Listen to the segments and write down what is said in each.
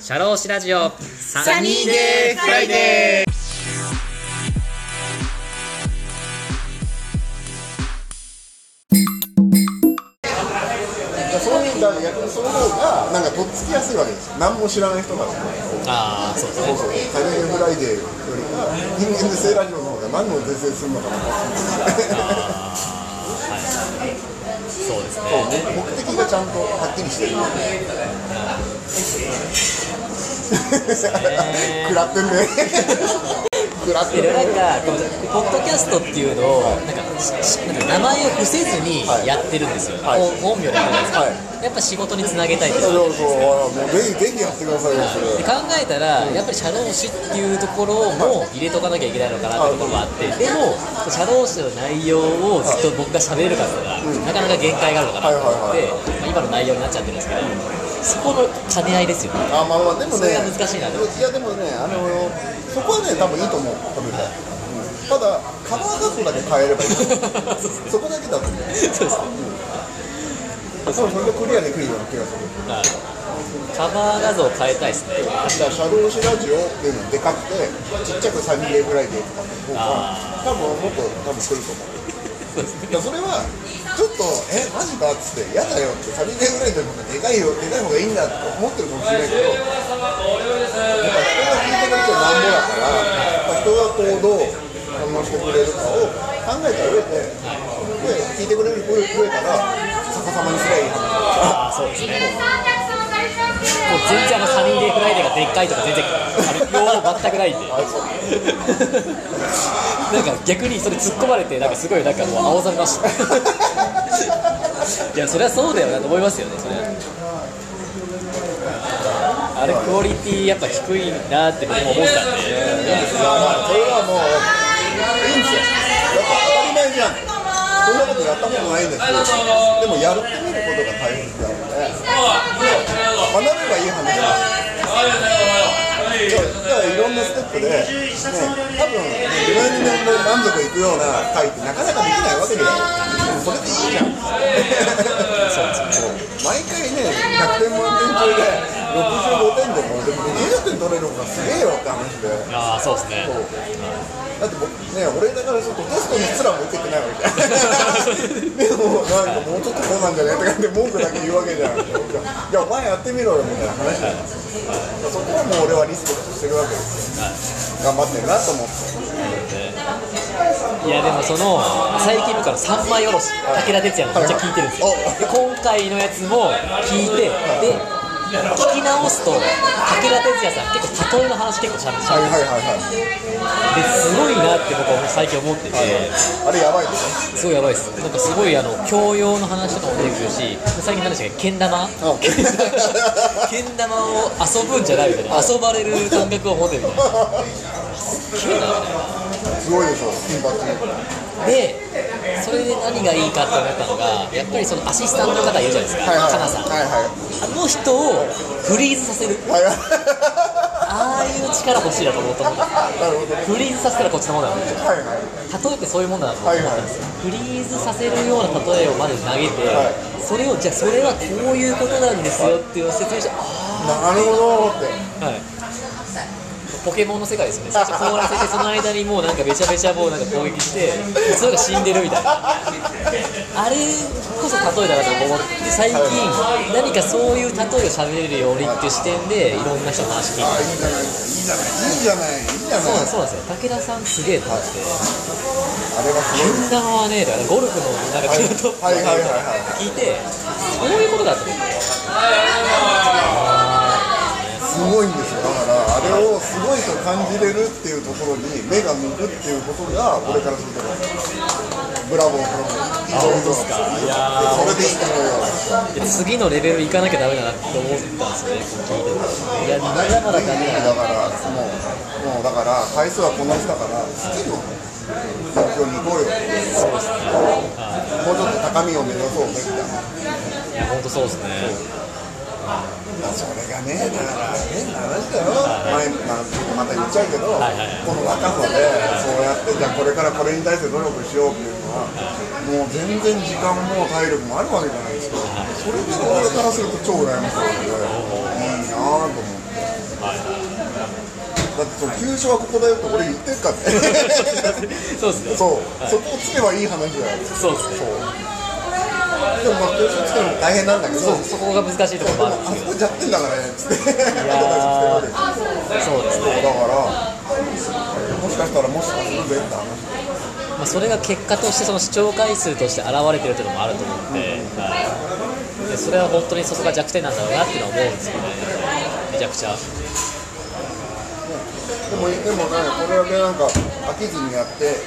シャローシラジオ。サニーデーフライデー。そういうだから逆にその方がなんかとっつきやすいわけですよ。何も知らない人だとああそうですね。そうそうサニーデーフライデーよりか人間是正ラジオの方が何を是正するのかなあーはい。そうですね。目的がちゃんとはっきりしてる 食らってんね。食らってでるなんかポッドキャストっていうのをなんか名前を伏せずにはい。やってるんですよ、はい。本名でやってるんですか、はい。やっぱ仕事につなげたいっていそうそうもうぜひぜひやってくださいよそれで考えたら、やっぱり社労士っていうところも入れとかなきゃいけないのかなってところがあって、でも、社労士の内容をずっと僕が喋れるかっていうのが、なかなか限界があるのかなと思って、まあ今の内容になっちゃってるんですけど、そこの兼ね合いですよね。あまあまあでもそれねが難しいなと。いやでもねあのそこはね多分いいと思う多分ね、うん、ただカバー画像だけ変えればいい。そこだけだと思うそうですね。多分それでクリアできるような気がする。はいカバー画像を変えたいですね。だからシャドウシラジオっていうのでかくてちっちゃくサニーデーぐらいでとかの方が多分もっと多分来ると思う。いやそれはちょっとえマジかっつって嫌だよってサニーデーぐらいでの方がでかいよでかい方がいいんだって思ってるかもしれないけどやっぱ人が聞いてくれてなんぼだからやっぱ人がこうどう反応してくれるかを考えた上でで聞いてくれる増えたら逆さまにすりゃいい話あ、そうですね。もう全然あのサニーデーフライデーがでっかいとか全然あの用語全くないんで。なんか逆にそれ突っ込まれてなんかすごいなんかもう青ざめましたいやそれはそうだよなと思いますよねそれ。あれクオリティやっぱ低いなって僕も思ったんで。いやまあそれはもういいんですよやっぱ当たり前じゃんそんなことやったことないんですけどでもやるってみることが大切なので学べばいい話ですじゃあじゃあいろんなステップで、ね、多分自分に満足いくような回ってなかなかできないわけですよでもそれでいいじゃんそうですよね。毎回ね100点満点中で65点でもでも20点取れるのがすげえよって話で。ああそうですね。だって僕ね、俺だからちょっとテストにすらも受けてないわけじゃん。でもなんかもうちょっとこうなんじゃねって感じで文句だけ言うわけじゃん。いやお前やってみろよみたいな話なんですよ。そこはもう俺はリスペクトしてるわけですよ。頑張ってるなと思っていやでもその最近僕あの三枚おろし武田鉄矢のめっちゃ聞いてるんですよ。で今回のやつも聞いてで聞き直すと武田鉄矢さん結構例えの話結構しゃべるはいはいはいはい。ですごいなって僕は最近思ってて。あれやばいですね。すごいやばいです。なんかすごいあの教養の話とかも出てくるし最近何でしたっけ？けん玉？あけん玉。を遊ぶんじゃないみたいな。遊ばれる感覚を持ってるみたいなすげえなみたいなすごいでしょ金髪。でそれで何がいいかって思ったのがやっぱりそのアシスタントの方いるじゃないですか、はいはい。かなさん、はいはい。あの人をフリーズさせる。はいはいああいう力欲しいなと思ったなるほど。フリーズさせたらこっちのものだと思ってはいはい。例えってそういうもんだなと思ったんですよ、フリーズさせるような例えをまず投げて、はい。それをじゃあそれはこういうことなんですよっていう説明してあなるほどって。あはいポケモンの世界ですよね。最初凍らせてその間にもうなんかめちゃめちゃもうなんか攻撃してそれが死んでるみたいな。あれこそ例えだなと思って最近何かそういう例えを喋れるようにっていう視点でいろんな人の話聞いてあいいじゃないいいじゃないいいじゃないいいじゃないそうなんですよ。武田さんすげえと思って。あれはすごい。玉はねとかゴルフのなんかトップ聞いてそういうことだと思って。すごいんですれをすごいと感じれるっていうところに目が向くっていうことが俺からするとブラボーブラボーあ本当ですかいやれでいいと思次のレベル行かなきゃダメだなって思ったんですよね。こう聞いてていやまだまだダメだなだからもうもうだから回数はこなしたから次の目標に行こうよそうですね。はもうちょっと高みを目指そうねみたいないいや本当そうですねそれがねだから変な話だよ。前まあまた言っちゃうけど、はいはいはい。この若さでそうやってじゃあこれからこれに対して努力しようっていうのはもう全然時間も体力もあるわけじゃないですか。それで俺からすると超羨ましいのでいいなぁと思って。だってその急所はここだよって俺言ってるからね。そうですね。そう、はいそこをつけばいい話じゃないですか。そうですねでもまあ急所つけるのも大変なんだけど。そうそこが難しいところもあるんあですけど。そこ弱点だからねっつって。いやーそうですね。だからもしかしたらもしかするべって話まあ、それが結果としてその視聴回数として現れてるというのもあると思うんで,、はい、でそれは本当にそこが弱点なんだろうなっていうのは思うんですよねめちゃくちゃ。でもでもねこれだけなんか飽きずにやって、で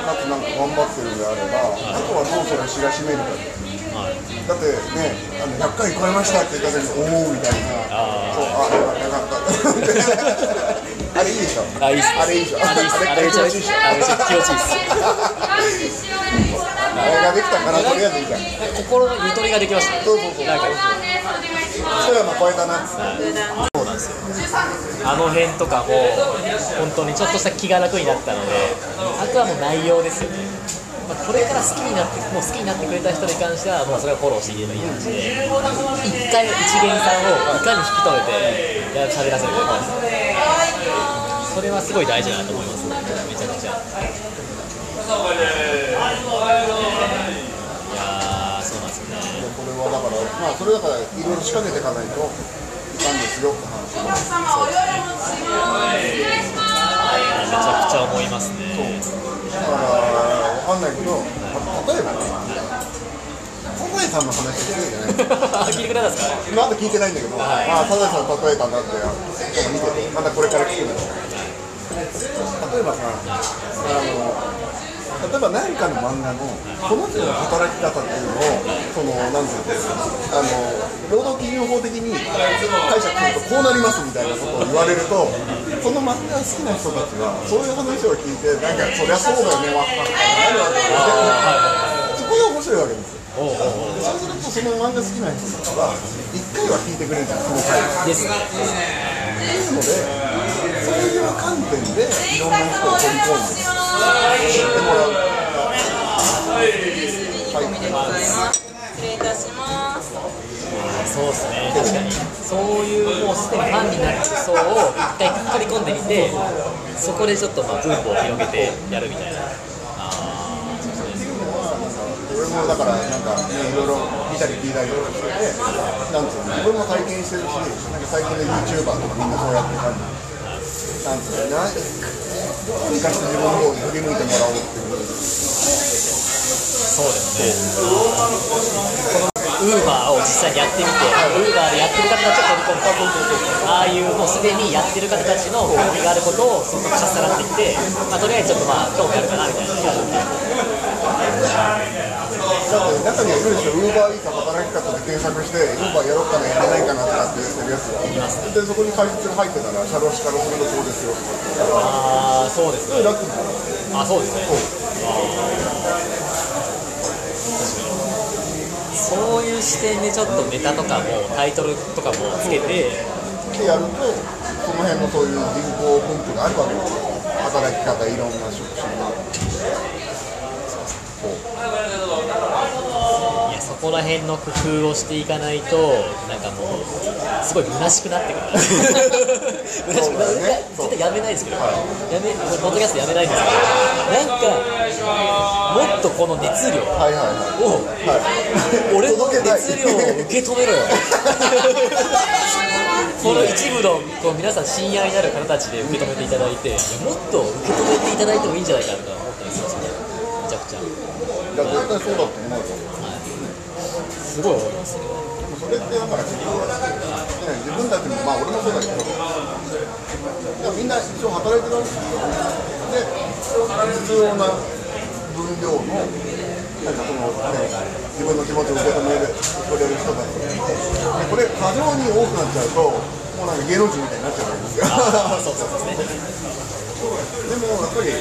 かつなんか頑張ってるんであれば、あとはどうそれを知らしめるかはい。だってねあの100回超えましたって言った時におおみたいな。あそうあよかった。よかったあれいいでしょ。あいいっす。あれいいでしょ。あれいいっす。あれめち気持ちいいっす。あれができたからとりあえずいいじゃん心のゆとりができましたねそうそうそう。なんか一山超えたな。っつってそうなんですよ。あの辺とかも本当にちょっとした気が楽になったのであとはもう内容ですよね、まあ、これから好きになってもう好きになってくれた人に関してはもうそれをフォローしていけばいい話で一回一元さんをいかに引き止めてや喋らせるかそれはすごい大事だなと思います。ねめちゃくちゃ。いやーそうなんですよね。これはだからまあそれだからいろいろ仕掛けていかないといかんですよって話めちゃくちゃ思いますね。だからわかんないけど例えばねサザエさんの話してるじゃない聞いてくれたんですか？まだ聞いてないんだけど、はい。まあ、サザエさん例えたんだって見ててまたこれから聞くんだけど例えばさあの例えば何かの漫画のこの人の働き方っていうのをそのなんていうのあの労働基準法的に解釈するとこうなりますみたいなことを言われるとその漫画が好きな人たちはそういう話を聞いてなんかそりゃそうだよねわっかってなるわけそこが面白いわけですよ。おうおうおうでそうするとその漫画好きな人たちは一回は聞いてくれるじゃんその回です。ねっていうのでそういう観点でいろんな人を取り込んで知ってもらうはい失礼いたします。そうですね確かにそういうもうすでにファンになる層を一回取り込んでみてそこでちょっとまあ分母を広げてやるみたいな。あ俺もだからなんかねいろいろ見たり聞いたりとかしててなんつうの自分も体験してるしなんか最近の YouTuber とかみんなそうやってる感じ。なんつうのなどうにかして自分の方に振り向いてもらおうっていうそうですね。このウーバーを実際にやってみてウーバーでやってる方たちを取り込むとああいうもうすでにやってる方たちの興味があることをそこかっさらっていって、まあ、とりあえずちょっとまあ興味あるかなみたいな中にはいるでしょ、ウーバーイーツ働き方で検索して、ウーバーやろうかな、やらないかなとかって言ってるやつが。で、そこに解説が入ってたら、社労士からするとそうですよ。ああそうですねそれラッキーじゃないあそうですねそういう視点でちょっとネタとかもタイトルとかもつけてでやると、その辺のそういう人口分布があるわけですよ。働き方、いろんな職種の。いやそこら辺の工夫をしていかないとなんかもうすごい虚しくなってくる。虚しくなる、ね。絶対やめないですけど、やめポッドキャストやめないんですけどなんかもっとこの熱量はいはいはい。をはい、俺の熱量を受け止めろよ。この一部のこう皆さん親愛なる方たちで受け止めていただいてもっと受け止めていただいてもいいんじゃないかなと思ったりするんですよねめちゃくちゃ、いや、絶対そうだと思うよ。すごい。思いますよそれってだから自分,、ね、自分たちもまあ俺もそうだけどでもみんな一応働いてるわけですよで必要な分量のなんかその、ね、自分の気持ちを受け止めるくれる人たちでこれ過剰に多くなっちゃうともうなんか芸能人みたいになっちゃうわけですよ。あそうそうですねでもやっぱりね、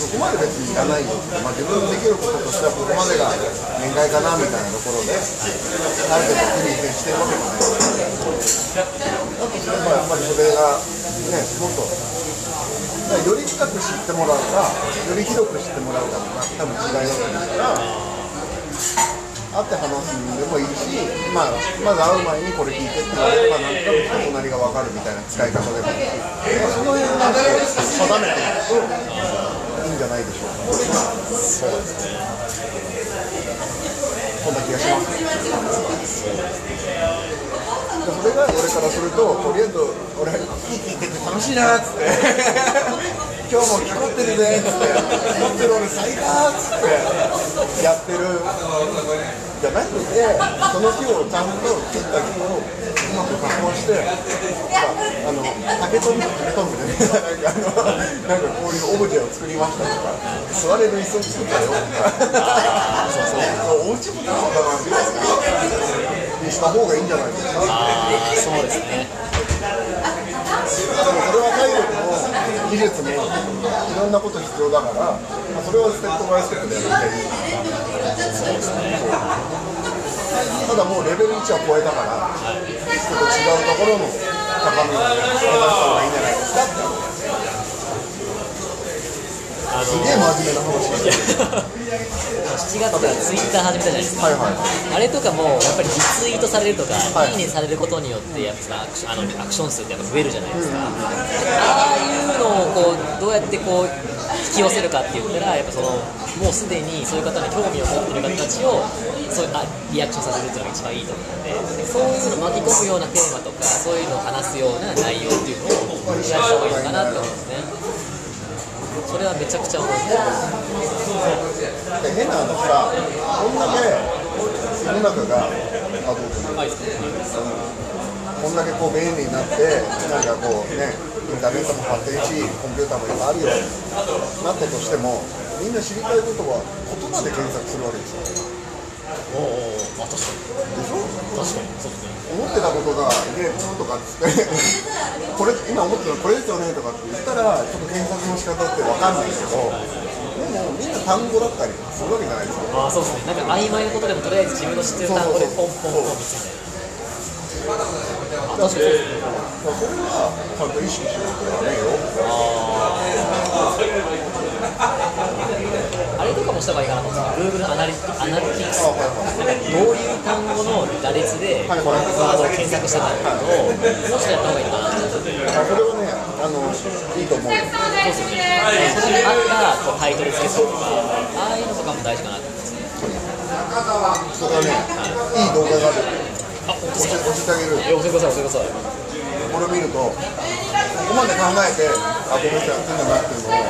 そこまで別にいらないよって、まあ、自分のできることとしてはここまでが限界かなみたいなところで、ある程度国に接してるわけじゃないですか。だとすればやっぱりそれが、ね、もっと、より深く知ってもらうか、より広く知ってもらうかとか多分違いだと思うから、会って話すんでもいいし、まあ、まず会う前にこれ聞いてって言われればなんとなく人となりが分かるみたいな使い方でもいいし、まあ、その辺なんか定めていくといいんじゃないでしょうかそうですねそんな気がしますそれが俺からするととりあえず俺聞いてて楽しいなっつって今日も聞こってるねっつって。聞ってる。俺最高っつってやってる。じゃなくてその日をちゃんと切った日をうまく加工してあの竹とんぼ竹とんぼでねなんかあのなんかこういうオブジェを作りましたとか座れる椅子を作ったよとか。そうそう。お家もなんかなみたいなにした方がいいんじゃないですか。ああそうですね。それは技術もいろんなこと必要だから、まあ、それをステップバイステップでやっていいそうで。すねただもうレベル1は超えたから、ちょっと違うところの高みを目指した方がいいんじゃないですかって。あのすげえ真面目な話いや7月からツイッター始めたじゃないですか、はいはい。あれとかもやっぱりリツイートされるとか、はい。い、いねされることによってやっぱアクションあのアクション数ってやっぱ増えるじゃないですか、ああいうのをこうどうやってこう引き寄せるかって言ったらやっぱそのもうすでにそういう方に興味を持ってる方たちをそういうあリアクションさせるっていうのが一番いいと思うのでそういうの巻き込むようなテーマとかそういうのを話すような内容っていうのをやった方がいいのかなって思うんですねそれはめちゃくちゃ思い。ますで変な話さこんだけ世の中があどうぞはいこんだけこう便利になってなんかこうねインターネットも発展しコンピューターもいっぱいあるよなったとしてもみんな知りたいことは言葉で検索するわけですよおおまあ確かにでしょ確かにそうですね思ってたことが「ねとかっつってこれ今思ってたのこれですよねとかって言ったらちょっと検索の仕方って分かんないけどでもみんな単語だったりするわけじゃないですかまあそうですねなんか曖昧なことでもとりあえず自分の知ってる単語でポンポンポンみたいな確かにそうですねそれはちゃんと意識しないとダメよあれとかもした方がいいかなと思うんですよ Google アナリアナリティクスどういう単語の羅列ではいワードを検索してたのかをもうちょっとやった方がいいのかなと思ってあそれはねあのいいと思う。よそうですよね。それに合ったこうタイトル付けするとかああいうのとかも大事かなと思うんですよそれはねいい動画がある。あ教えてあげるえ教えてください教えてくださいこれを見るとここまで考えてあこの人やってんだなっていうのが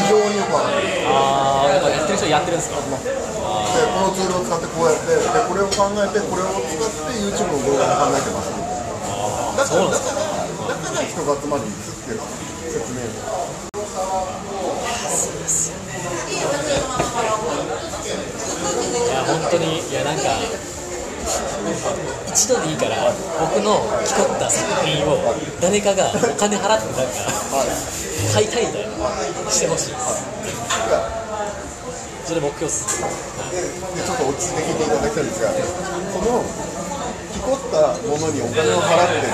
非常によくわかるああやっぱやってる人やってるんですか？でこのツールを使ってこうやってでこれを考えてこれを使って YouTube の動画も考えてますだからだからだから人が集まるんですっていう説明いや本当にいやなんか一度でいいから僕の着こった作品を誰かがお金払ってなんかはい買いたいみたいなしてほしい。ですそれ目標っす。でちょっと落ち着いて聞いていただきたいんですがその着こったものにお金を払ってる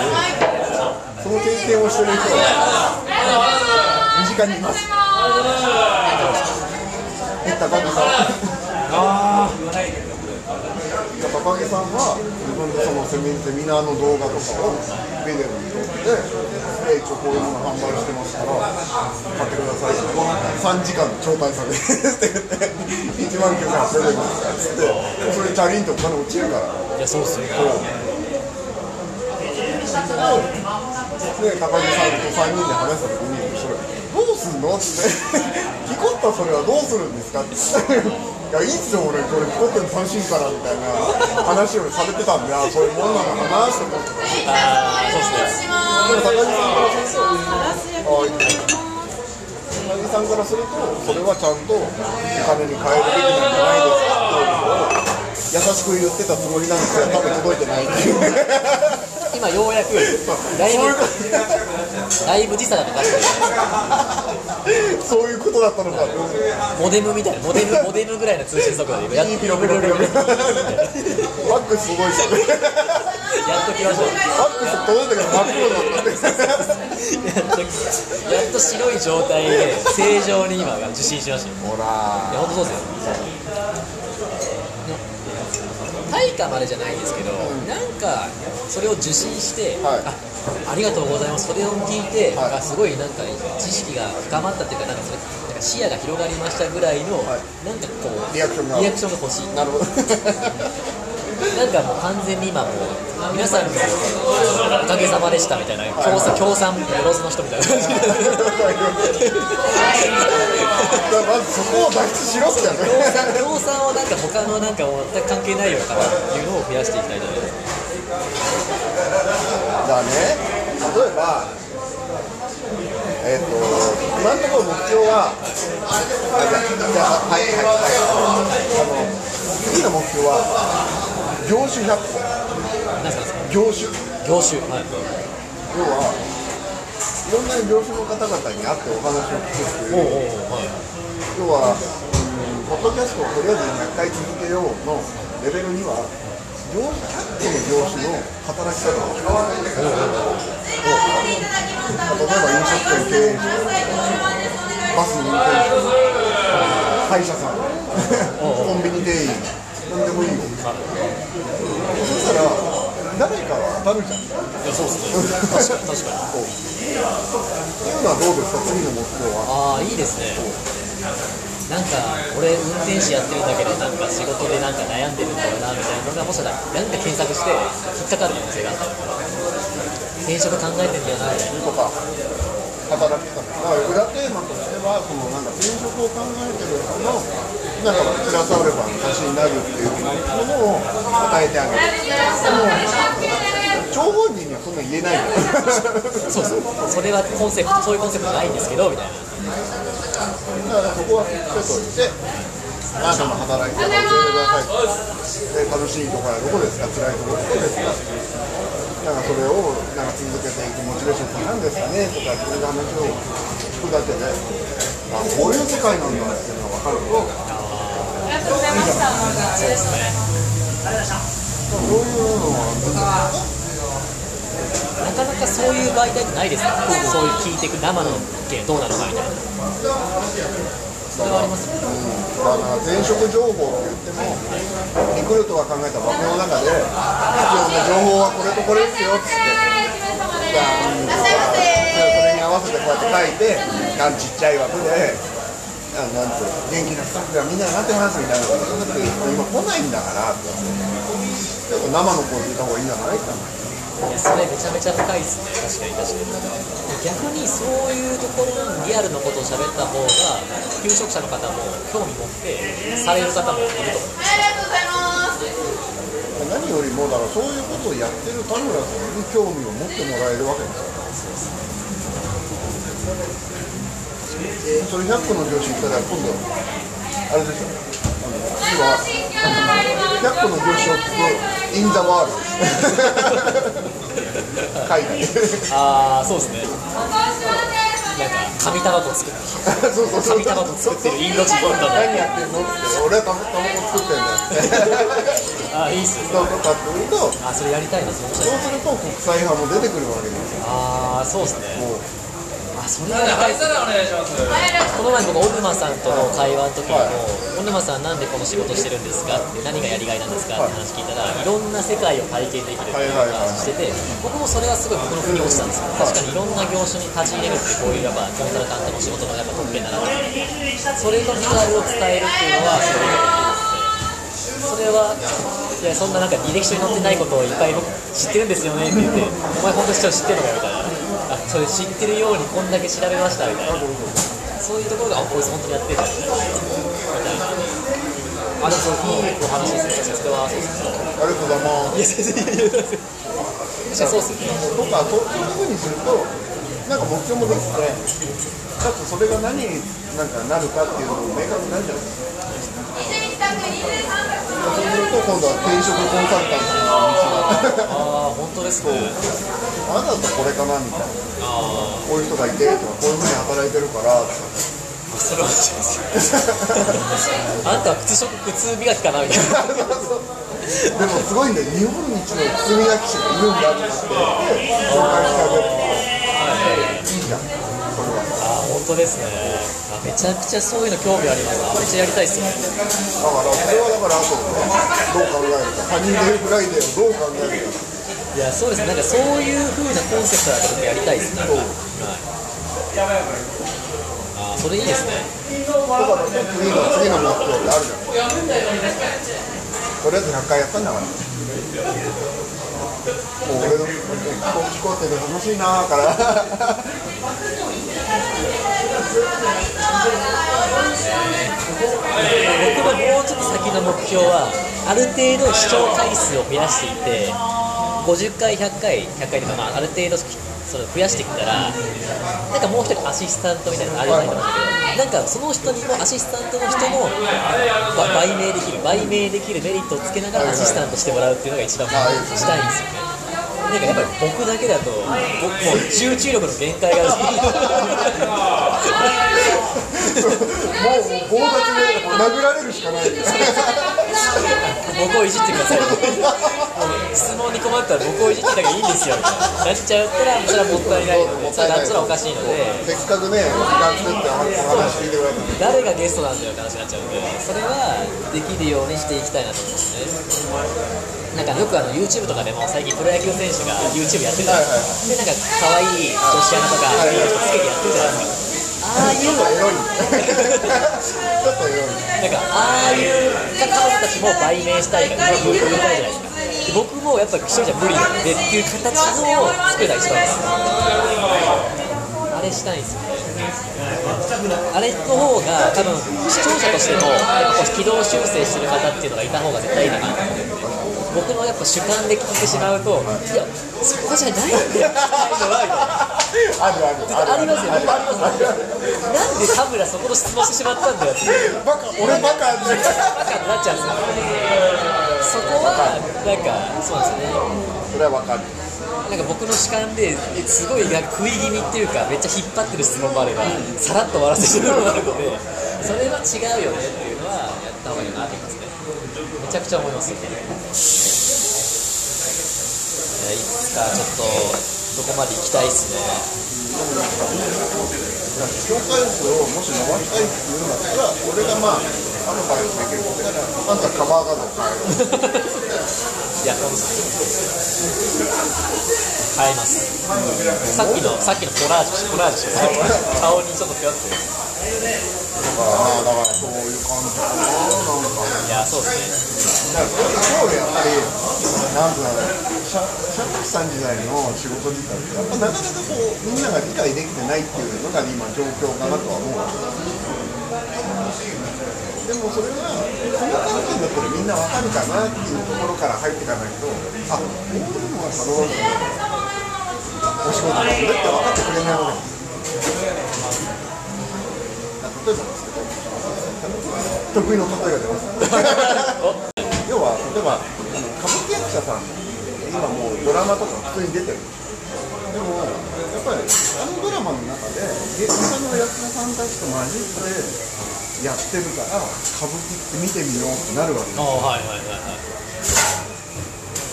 その経験をしてる人は身近にいます。え高木さん高木さんは自分でそのセミセミナーの動画とかをビデオに撮ってで一応こういうもの販売してますから買ってください。3時間招待されてって言って1万9800円ですからっつってそれチャリンとお金落ちるから。いやそうっすよねで高木さんと3人で話した時にそれどうすんの？って「キコったそれはどうするんですか?」っていやいいっすよ俺これキコっての楽しいからみたいな話をされてたんであそういうもんなのかなって思って。たああそうっすねでも高木さんからすると高木さんからするとそれはちゃんとお金に変えるべきなんじゃないですかっていうのを優しく言ってたつもりなんですけど多分届いてない。っていう今ようやくだいぶだいぶ時差がかかってそういうことだったのか。モデムみたいなモデムモデムぐらいの通信速度でやっいいピロピロピロピロワックスすごいですよねやっときましたワックス届いたけど真っ黒だったやっとやっと白い状態で正常に今受信しましたよほらいや本当そうですよかまでじゃないんですけど、なんかそれを受信して、はい。あありがとうございます。それを聞いて、はい。あすごいなんか知識が深まったっていうかなんかそれなんか視野が広がりましたぐらいの、はい。なんかこうリアクションが欲しい。なるほど。なんかもう完全に今もう皆さんのおかげさまでしたみたいな協賛協賛よろずの人みたいな感じで。まずそこを脱出しろってやね協賛協賛をなんか他のなんか全く関係ないようなっていうのを増やしていきたいじゃないですかだね。例えばえっ、と今のところ目標はあじゃあはいはいはい。あの次の目標は業種100個。業種。業種はい。要はいろんな業種の方々に会ってお話を聞くっていう。はい。要は、うん、ポッドキャストをとりあえず100回続けようのレベルには業100個の業種の働き方を聞かない例えば飲食店経営者バスの運転手歯医者さんコンビニ店員何でもいいよそしたら誰かは当たるじゃんいやそうですね確かに確かにこうっていうのはどうですか次の目標はああいいですね。なんか俺運転手やってるだけでなんか仕事でなんか悩んでるんだろうなみたいなのがもしかしたらなんか検索して引っかかる可能性があったりとか転職考えてんだよなみたいなとか働き方だから裏テーマとしてはそのなんか転職を考えてる人のなんかプラスアルファの足しになるっていうものを与えてあげるでも張本人にはそんな言えないのそうそうそれはコンセプトそういうコンセプトないんですけどみたいなだからそこは伏せといてあなたの働き方を教えてくださいで楽しいところはどこですか辛いところはどこですかなんかそれをなんか続けていくモチベーションって何ですかねとかっていう話を聞くだけであこういう世界なんだっていうのが分かるとそうです。ねそういうのはかそういう媒体ってないですか？らねそういう聞いていく生の意見どうなのかみたいな。それはありますよ。ねだから前職情報って言ってもリクルートが考えた枠の中で必要な情報はこれとこれですよっつってじゃあうん。それに合わせてこうやって書いてがん。ちっちゃい枠であなん。て元気なスタッフがみん。なになってますみたいなことって今来ないん。だからってっと生の声聞いた方がいいん。じゃないかないやそれめちゃめちゃ深いですね。確かに確かに。逆にそういうところにリアルのことを喋った方が求職者の方も興味持ってされる方もいると思います何よりもだからそういうことをやってる田村さんに興味を持ってもらえるわけですよ。それ100個の業種行ったら今度あれでしょ？あの次は100個の業種を聞く in the world 海外。ああそうですね。なんか紙タバコ作ってそうそうそう。紙タバコ作ってるインド人何やってんのって俺はタバコ作ってんだよってああいいっすね。どうとかって言う。とあそれやりたいなそうすると国際派も出てくるわけですよ。ああそうですねそれやりたいっす。ねこの前僕小沼さんとの会話の時にも、小沼さんなんでこの仕事してるんですかって何がやりがいなんですかって話聞いたら、い。ろんな世界を体験できるっていう話してて、僕もそれはすごい僕の腑に落ちたんですよ。確かに。いろんな業種に立ち入れるってこういうやっぱコンサルタントの仕事のやっぱ特権だなと思ってそれのリアルを伝えるっていうのはすごいそれはいやそんななんか履歴書に載ってないことをいっぱい僕知ってるんですよねって言ってお前本当に知ってるのかよみたいな。あそれ知ってるようにこんだけ調べましたみたいな。そういうところがあこいつ本当にやってるんだみたいな。あでもそれいいお話ですね。それはそうですねありがとう。ございますいや先生いやいや確かにそうっすよね。とかそういうふうにするとなんか目標もできてかつそれが何になんかなるかっていうのも明確になるじゃないですかそうすると今度は転職コンサルタントの道がああ本当ですねあなただとこれかなみたいな。あこういう人がいてとかこういうふうに働いてるからとかあそれはあんたは靴職靴磨きかなみたいな。でもすごいんだよ。日本一の靴磨き師がいる。んだって言って紹介してあげるといいじゃんそれはああ本当ですね。あめちゃくちゃそういうの興味あります。めっちゃやりたいっすよねだからそれはだからあとどう考えるか。サニーフライデーをどう考えるかいやそうですね。なんかそういう風なコンセプトだと僕やりたいですね。はい。あそれいいですね。だから次の次の目標ってあるじゃん。とりあえず100回やったんだから。もう俺の飛行機工程で楽しいなーから僕のもうちょっと先の目標はある程度視聴回数を増やしていって50回100回100回とか、まあ、ある程度その増やしてきたらなんかもう一人アシスタントみたいなのあるじゃないと思うんだけどなんかその人にもアシスタントの人もば売名できる売名できるメリットをつけながらアシスタントしてもらうっていうのが一番したいんですよね。なんかやっぱり僕だけだと僕もう集中力の限界がある もう棒立ちで殴られるしかない僕をいじってください質問に困ったら僕をいじってだけいいんですよ。みたいななっちゃったらそれはもったいないのでそれはなっちゃおかしいのでせっかくね時間作ってお話聞いてくれた誰がゲストなんだよって話になっちゃうのでそれはできるようにしていきたいなと思いますねなんかよくあの YouTube とかでも最近プロ野球選手が YouTube やってるじゃないですか、でなんか可愛い女子アナとかいい人つけてやってるじゃないですかああいうちょっとエロいちょっとエロいなんかああいう彼女たちも売名したいから売りたいじゃないですかで僕もやっぱ一人じゃ無理なんでっていう形のを作るのが一番ですあれしたいんですよねあれの方が多分視聴者としてもやっぱこう軌道修正してる方っていうのがいた方が絶対いいなと思って僕のやっぱ主観で聞いてしまうといやそこじゃないんだよ あるあるありますよね。なんで田村そこの質問してしまったんだよって、バカ俺バカバカになっちゃうんですよ。そこは、なんか、そうですよね。それはわかるなんか僕の主観ですごい食い気味っていうか、めっちゃ引っ張ってる質問もあれば、さらっと終わらせてるのもあるので、それは違うよねっていうのは、やった方がいいなと思いますね。めちゃくちゃ思いますよね。いつかちょっと、どこまで行きたいっすね。境界数をもし伸ばしたいっていうんだったら俺がまあアドバイスできることやらあんたカバー画像変えろいや、変えます。さっきの、さっきのコラージュ、コラージュ顔にちょっとぴょって。だからだからそういう感じかななんかいや、そうですだから一方でやっぱりなんていうの社社会さん時代の仕事自体ってやっぱなかなかこうみんなが理解できてないっていうのが今状況かなとは思うででもそれはこの観点だったらみんなわかるかなっていうところから入っていかないとあこういうのがハローのお仕事なんだって分かってくれないわけです例えばですけど得意の例えが出ます要は例えばあの歌舞伎役者さん今もうドラマとか普通に出てるでもやっぱりあのドラマの中で芸人さんの役者さんたちと混じってやってるから歌舞伎って見てみようってなるわけですああ、はいはいはいはい。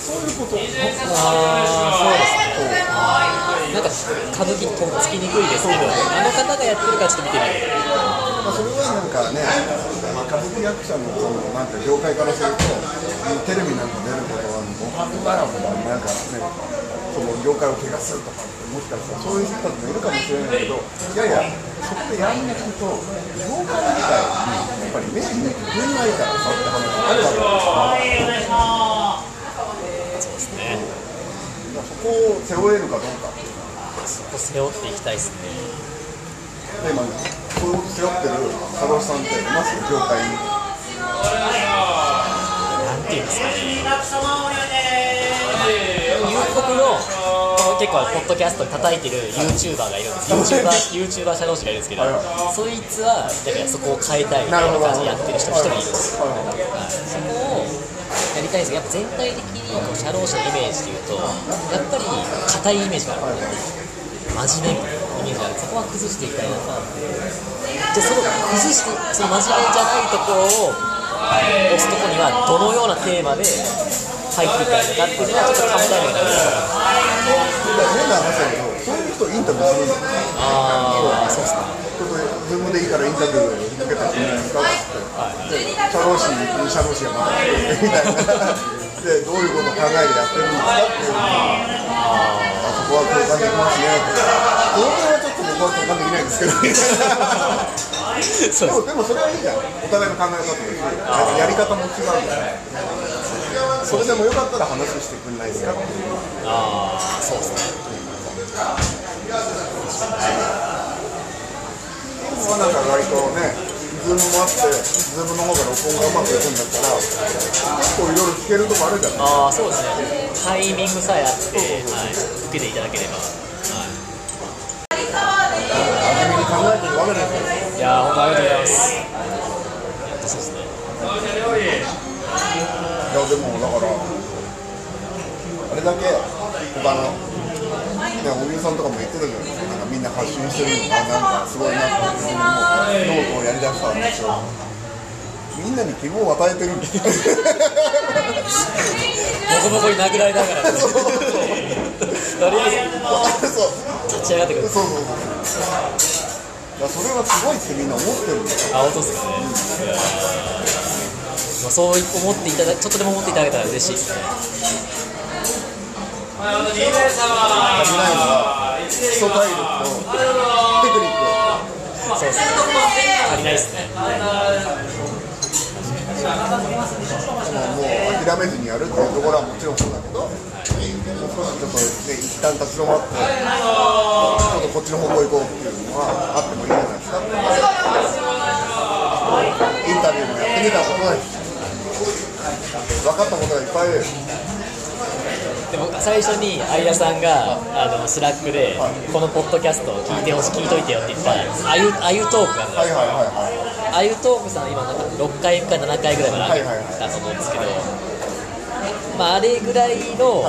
そういうことああ、そうですね。なんか、歌舞伎とっつきにくいですけど、あの方がやってるからちょっと見てみる。まあ、それはなんかね、まあ、歌舞伎役者のそのなんか業界からすると、テレビなんか出ることは、模範ならば、なんかね、その業界を怪我するとかって、もしかしたらそういう人たちもいるかもしれないけど、いやいや、そこでやんなくと、業界自体やっぱり目に食いないからさって話があるわけですよ。そうですね。だからそこを背負えるかどうかっていうそこ背負っていきたいですね。で、まあ、そういうこと背負ってる佐藤さんっていますよ、業界に。なんていうんですかね。夕刻の結構ポッドキャストで叩いてる YouTuber がいるんです。YouTuber、YouTuber 社同士がいるんですけどはいはい、そいつはだからそこを変えたいみたいな感じでやってる人一人いるんですそこをやりたいんですけど、やっぱ全体的にこう社労士のイメージでいうと、やっぱり硬いイメージがある。真面目みたいなイメージがある。そこは崩していきたいなと思って。で、その崩して、その真面目じゃないところを押すところには、どのようなテーマで入っていったらいいのかっていうのは、ちょっと考えなきゃいけないそういう人インタビューするんだよああそうっすねちょっとズームでいいからインタビューを受けてくれないですかってで社労士に社労士がまた来てみたいなでどういうことを考えてやってるんですかっていうのあそこは共感できますねってこの点はちょっと僕は共感できないんですけどでもでもそれはいいじゃんお互いの考え方だしやり方も違うからそれでもよかったら話してくれないですかっていうああそうっすね。まあなんか割とね、 Zoomもあって、 Zoomの方が録音がうまくいくんだったら、結構いろいろ聞けるとこあるじゃないああそうですね。タイミングさえあって、はい、受けていただければ、は真面目に考えてるわけですよ。い、いやー本当ありがとうございますやっとそうです。ねいや、でもだから、あれだけ他の、ね、おゆうさんとかも言ってたじゃないですかみんな発信してるのが、なんかすごいなと思って、ノートをやりだしたんですよ。みんなに希望を与えてるんです。ボコボコに殴られながらとりあえずそう。立ち上がってくるそうそう。そう。いやそれはすごいってみんな思ってるんですよ。あ本当ですかねいやーまあ、そう思っていただちょっとでも思っていただけたら嬉しいですね足りないのは基礎体力とテクニック。そうですね足りない。ですねもう諦めずにやるってい。うところはもちろんそうだけど、もう少しちょっとね、一旦立ち止まって、ちょっとこっちの方向行こうってい。うのはあってもい。い。んじゃない。ですか。インタビューもやってみたことない。し、分かったことがい。っぱい。で、でも最初に相田さんがあの Slack でこのポッドキャストを聞いてほしい聞いといてよって言ったあゆあゆトークがあるはいはいはいはあゆトークさん今なんか6回か7回ぐらいまで上げはいはいはいたと思うんですけど、まああれぐらいの、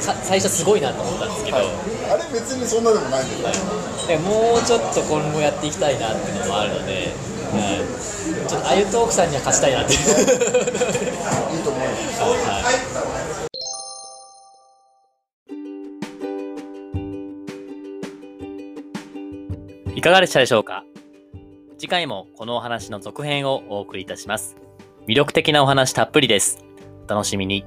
最初すごいなと思ったんですけど、い。あれ別にそんなでもないんだけど、でもうちょっと今後やっていきたいなっていうのもあるので、はい、ちょっとあゆトークさんには勝ちたいなっていう。いいと思うよ。はいかがでしたでしょうか？次回もこのお話の続編をお送りいたします。魅力的なお話たっぷりです。お楽しみに。